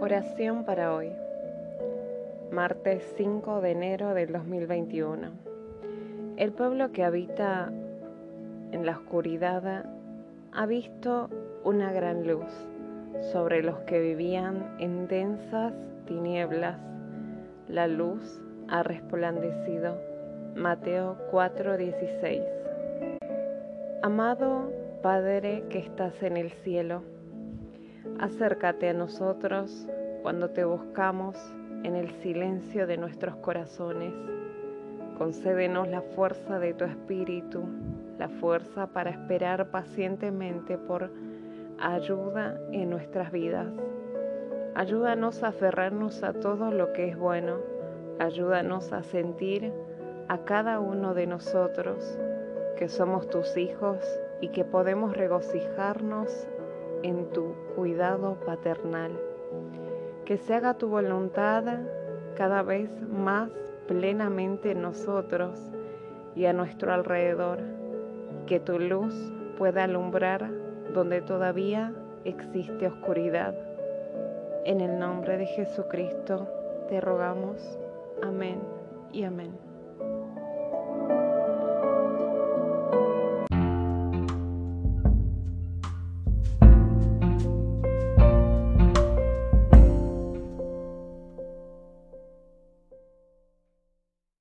Oración para hoy, martes 5 de enero del 2021. El pueblo que habita en la oscuridad ha visto una gran luz sobre los que vivían en densas tinieblas. La luz ha resplandecido. Mateo 4:16. Amado Padre que estás en el cielo, Acércate a nosotros cuando te buscamos en el silencio de nuestros corazones. Concédenos la fuerza de tu espíritu, la fuerza para esperar pacientemente por ayuda en nuestras vidas. Ayúdanos a aferrarnos a todo lo que es bueno. Ayúdanos a sentir a cada uno de nosotros que somos tus hijos y que podemos regocijarnos en tu cuidado paternal. Que se haga tu voluntad cada vez más plenamente en nosotros y a nuestro alrededor. Que tu luz pueda alumbrar donde todavía existe oscuridad. En el nombre de Jesucristo te rogamos. Amén y amén.